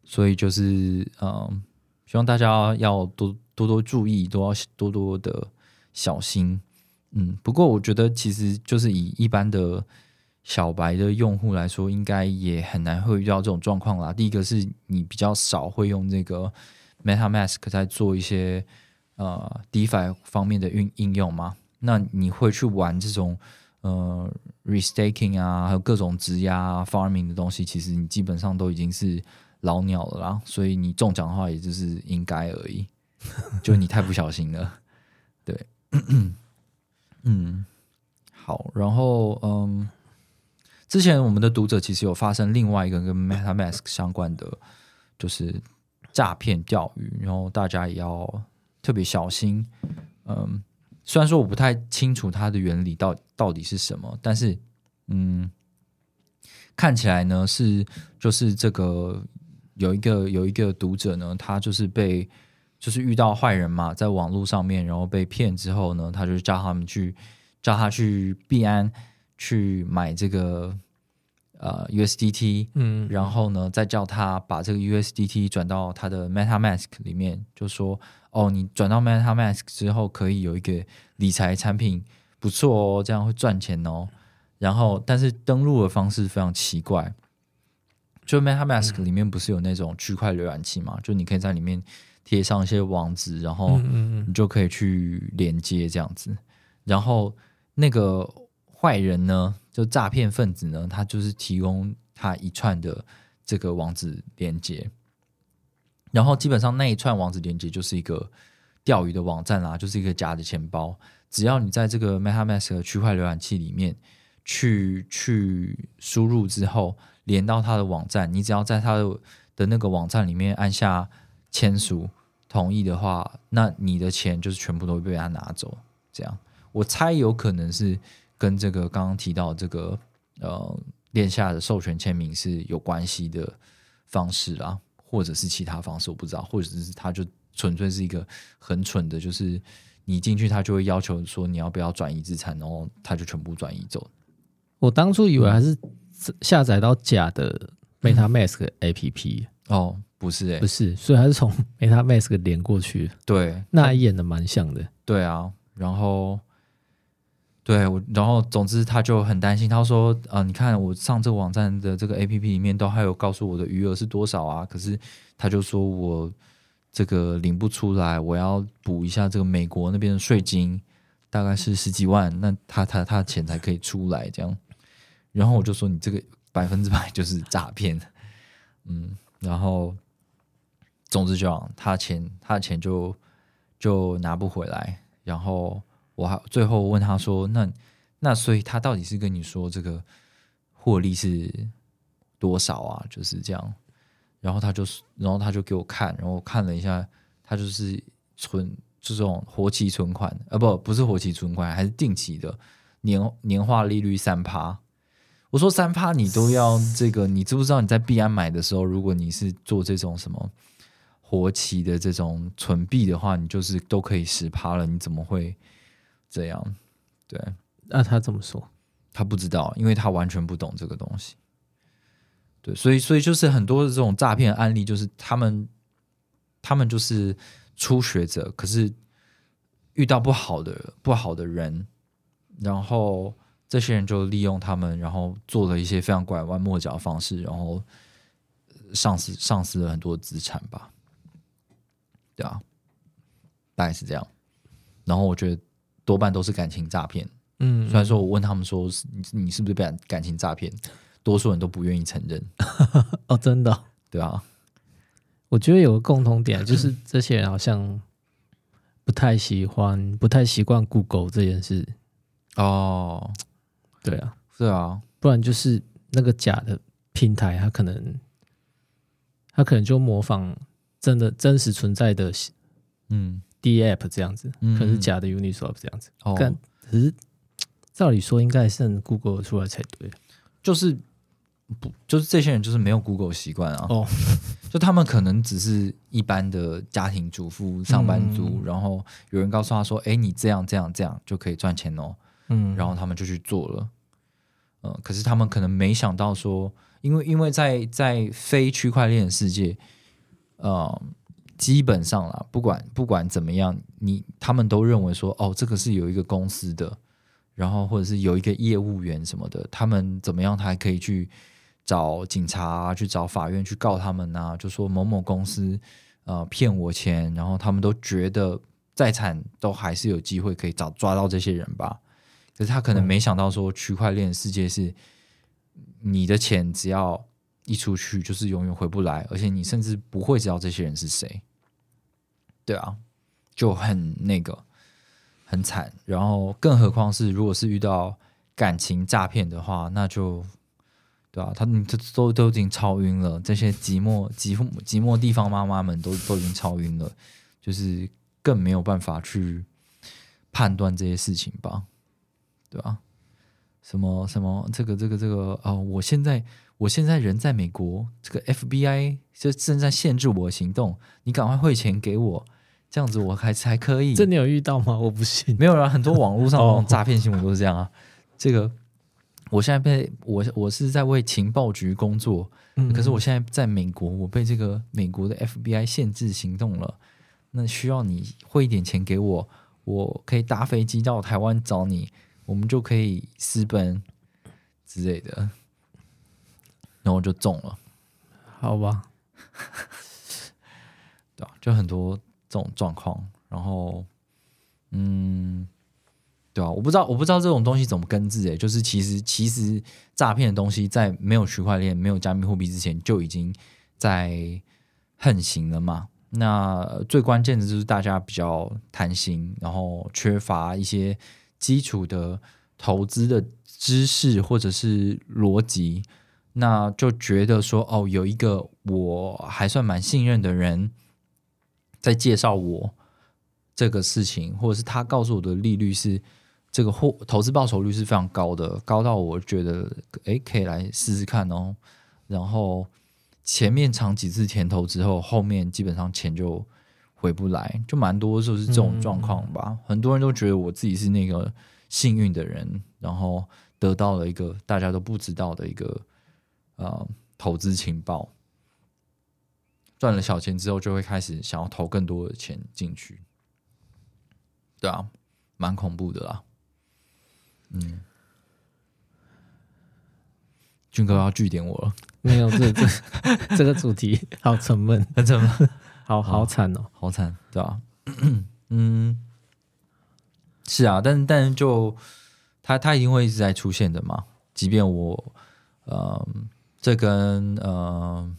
所以就是嗯，希望大家要多多多注意，都要多多的小心。嗯，不过我觉得其实就是以一般的小白的用户来说，应该也很难会遇到这种状况啦。第一个是你比较少会用这个 MetaMask 在做一些。呃，DeFi 方面的运应用吗？那你会去玩这种呃 Restaking 啊，还有各种质押 Farming 的东西？其实你基本上都已经是老鸟了啦，所以你中奖的话，也就是应该而已。就你太不小心了，对，嗯，好，然后嗯，之前我们的读者其实有发生另外一个跟 MetaMask 相关的，就是诈骗钓鱼，然后大家也要。特别小心，嗯，虽然说我不太清楚它的原理到到底是什么，但是，嗯，看起来呢是就是这个有一个有一个读者呢，他就是被就是遇到坏人嘛，在网络上面然后被骗之后呢，他就叫他们去叫他去币安去买这个。呃，USDT，嗯，然后呢，再叫他把这个 USDT 转到他的 MetaMask 里面，就说，哦，你转到 MetaMask 之后，可以有一个理财产品，不错哦，这样会赚钱哦。然后，但是登录的方式非常奇怪，就 MetaMask 里面不是有那种区块浏览器嘛？就你可以在里面贴上一些网址，然后你就可以去连接这样子。然后那个坏人呢？就诈骗分子呢，他就是提供他一串的这个网址连接，然后基本上那一串网址连接就是一个钓鱼的网站啦，就是一个假的钱包。只要你在这个 MetaMask 区块浏览器里面去去输入之后，连到他的网站，你只要在他的的那个网站里面按下签署同意的话，那你的钱就是全部都会被他拿走。这样，我猜有可能是跟这个刚刚提到这个呃链下的授权签名是有关系的方式啦，或者是其他方式，我不知道，或者是他就纯粹是一个很蠢的，就是你进去他就会要求说你要不要转移资产，然后他就全部转移走。我当初以为还是下载到假的 MetaMask APP，哦，不是诶、不是，所以还是从 MetaMask 连过去，对那演的蛮像的。对啊，然后对我，然后总之他就很担心，他说：“啊、你看我上这个网站的这个 A P P 里面都还有告诉我的余额是多少啊，可是他就说我这个领不出来，我要补一下这个美国那边的税金，大概是十几万，那他他他的钱才可以出来这样。然后我就说你这个百分之百就是诈骗，嗯，然后总之就这样，他钱他钱就就拿不回来，然后我还最后问他说，那那所以他到底是跟你说这个获利是多少啊？就是这样，然后他就然后他就给我看，然后我看了一下，他就是存这种活期存款，呃不不是活期存款，还是定期的年年化利率三趴。我说三趴你都要这个，你知不知道你在币安买的时候，如果你是做这种什么活期的这种存币的话，你就是都可以十趴了，你怎么会这样？对那他怎么说？他不知道，因为他完全不懂这个东西。对，所以所以就是很多的这种诈骗案例，就是他们他们就是初学者，可是遇到不好的不好的人，然后这些人就利用他们，然后做了一些非常拐弯抹角的方式，然后丧失丧失了很多资产吧。对啊，大概是这样。然后我觉得多半都是感情诈骗。嗯虽然说我问他们说你你是不是被感感情诈骗，多数人都不愿意承认，哦，真的哦、对啊，我觉得有个共同点，就是这些人好像不太喜欢、不太习惯 Google 这件事。哦，对啊，是啊，不然就是那个假的平台，它可能它可能就模仿真的真实存在的嗯，D App 这样子，嗯可是假的 Uniswap 这样子。哦，但可是照理说应该是 Google 出来才对。就是不就是这些人就是没有 Google 习惯啊，哦，就他们可能只是一般的家庭主妇、上班族，嗯然后有人告诉他说，哎，你这样这样这样就可以赚钱哦，嗯，然后他们就去做了。嗯、可是他们可能没想到说，因为因为在在非区块链的世界，呃，基本上啦，不管不管怎么样，你他们都认为说，哦，这个是有一个公司的，然后或者是有一个业务员什么的，他们怎么样，他还可以去找警察、啊、去找法院去告他们啊，就说某某公司呃骗我钱，然后他们都觉得在产都还是有机会可以找抓到这些人吧。可是他可能没想到说，区块链世界是你的钱只要一出去就是永远回不来，而且你甚至不会知道这些人是谁。对啊，就很那个很惨。然后更何况是如果是遇到感情诈骗的话，那就对啊，他你这都都已经超晕了，这些寂寞寂寞寂寞地方妈妈们都都已经超晕了，就是更没有办法去判断这些事情吧。对吧、什么什么这个这个这个哦，我现在我现在人在美国，这个 FBI 就正在限制我的行动，你赶快汇钱给我，这样子我还才可以。这你有遇到吗？我不信。没有啊，很多网络上 那哦种诈骗新闻都是这样啊。这个我现在被我我是在为情报局工作，嗯可是我现在在美国，我被这个美国的 FBI 限制行动了，那需要你汇一点钱给我，我可以搭飞机到台湾找你，我们就可以私奔之类的，然后我就中了，好吧，对吧、就很多这种状况，然后，嗯，对啊，我不知道，我不知道这种东西怎么根治诶，就是其实其实诈骗的东西在没有区块链、没有加密货币之前就已经在横行了嘛。那最关键的就是大家比较贪心，然后缺乏一些基础的投资的知识或者是逻辑，那就觉得说哦，有一个我还算蛮信任的人在介绍我这个事情，或者是他告诉我的利率是这个或投资报酬率是非常高的，高到我觉得诶可以来试试看哦。然后前面尝几次甜头之后，后面基本上钱就回不来，就蛮多就是这种状况吧。很多人都觉得我自己是那个幸运的人，然后得到了一个大家都不知道的一个呃投资情报，赚了小钱之后，就会开始想要投更多的钱进去。对啊，蛮恐怖的啦。嗯，俊哥要据点我了，没有这这这个主题好沉闷，很沉闷，好好惨哦。好惨，对吧、嗯，是啊，但但就他他一定会一直在出现的嘛。即便我，呃，这跟呃，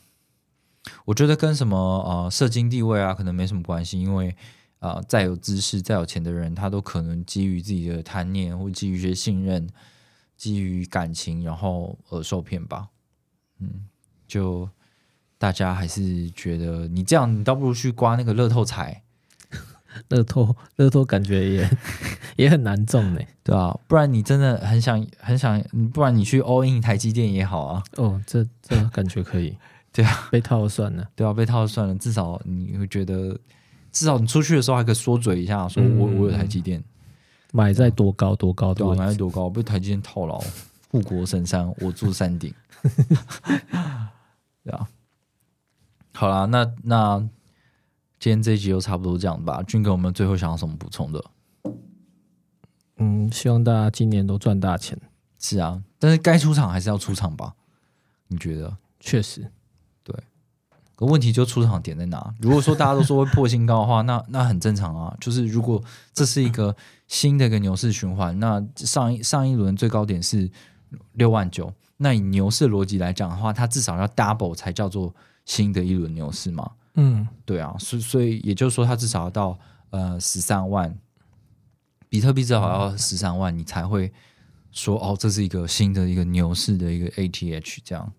我觉得跟什么呃社经地位啊，可能没什么关系，因为啊、呃再有知识、再有钱的人，他都可能基于自己的贪念，或基于一些信任，基于感情，然后而受骗吧。嗯，就大家还是觉得你这样，你倒不如去刮那个乐透彩，乐透乐透感觉也 也很难中呢。对啊，不然你真的很想很想，不然你去 all in 台积电也好啊，哦，这这感觉可以，对啊，被套了算了。对啊，被套算了，至少你会觉得，至少你出去的时候还可以缩嘴一下，说我、嗯我有台积电，买在多高多高对啊，买在多高，被台积电套牢，护国神山，我住山顶，对啊。好啦，那那今天这一集就差不多这样吧。俊哥，我们最后想要什么补充的？嗯，希望大家今年都赚大钱。是啊，但是该出场还是要出场吧？你觉得？确实，可问题就出场点在哪？如果说大家都说会破新高的话，那那很正常啊。就是如果这是一个新的一个牛市循环，那上一上一轮最高点是六万九，那以牛市逻辑来讲的话，它至少要 double 才叫做新的一轮牛市嘛？嗯，对啊，所以所以也就是说，它至少要到呃十三万，比特币至少要十三万，你才会说哦，这是一个新的一个牛市的一个 ATH 这样。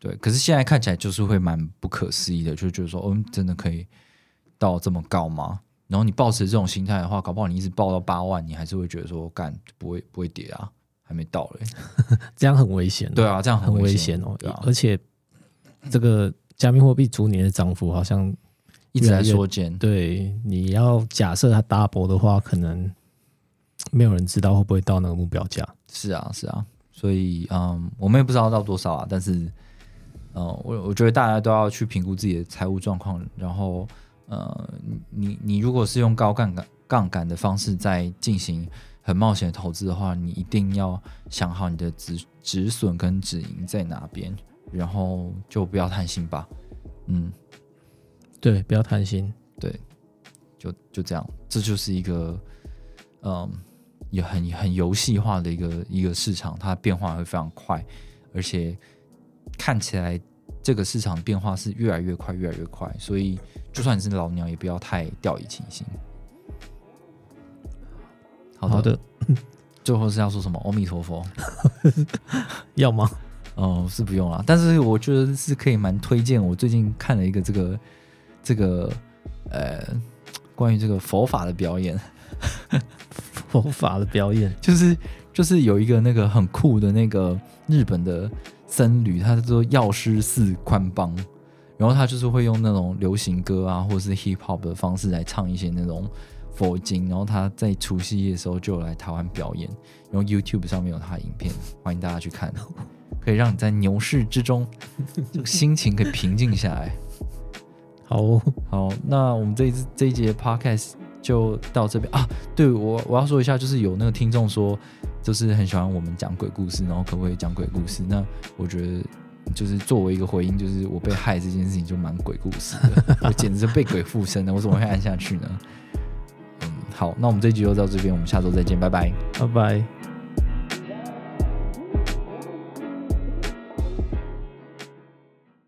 对，可是现在看起来就是会蛮不可思议的，就觉得说，哦，真的可以到这么高吗？然后你抱持这种心态的话，搞不好你一直报到八万，你还是会觉得说，干不会不会跌啊，还没到嘞。这样很危险。对啊，这样很危危险哦而且这个加密货币逐年的涨幅好像一直在缩减。对，你要假设它 double 的话，可能没有人知道会不会到那个目标价。是啊，是啊，所以嗯，我们也不知道到多少啊，但是，嗯，我我觉得大家都要去评估自己的财务状况，然后，呃，你你你如果是用高杠杆杠杆的方式在进行很冒险的投资的话，你一定要想好你的止止损跟止盈在哪边，然后就不要贪心吧，嗯，对，不要贪心。对就就这样，这就是一个，嗯，也很很游戏化的一个一个市场，它变化会非常快，而且看起来这个市场变化是越来越快，越来越快，所以就算你是老鸟，也不要太掉以轻心。好的，好的，最后是要说什么？阿弥陀佛。要吗？哦，是不用了，但是我觉得是可以蛮推荐。我最近看了一个这个这个呃，关于这个佛法的表演，佛法的表演，就是就是有一个那个很酷的那个日本的僧侣，他叫做药师寺宽邦，然后他就是会用那种流行歌啊，或者是 hip hop 的方式来唱一些那种佛经，然后他在除夕夜的时候就来台湾表演，然后 YouTube 上面有他的影片，欢迎大家去看，可以让你在牛市之中这个心情可以平静下来。好哦，好，那我们这一次这一节 podcast 就到这边啊。对我我要说一下，就是有那个听众说，就是很喜欢我们讲鬼故事，然后可不可以讲鬼故事？那我觉得就是作为一个回应，就是我被害这件事情就蛮鬼故事的，我简直是被鬼附身了，我怎么会按下去呢？嗯，好，那我们这集就到这边，我们下周再见，拜拜。拜拜。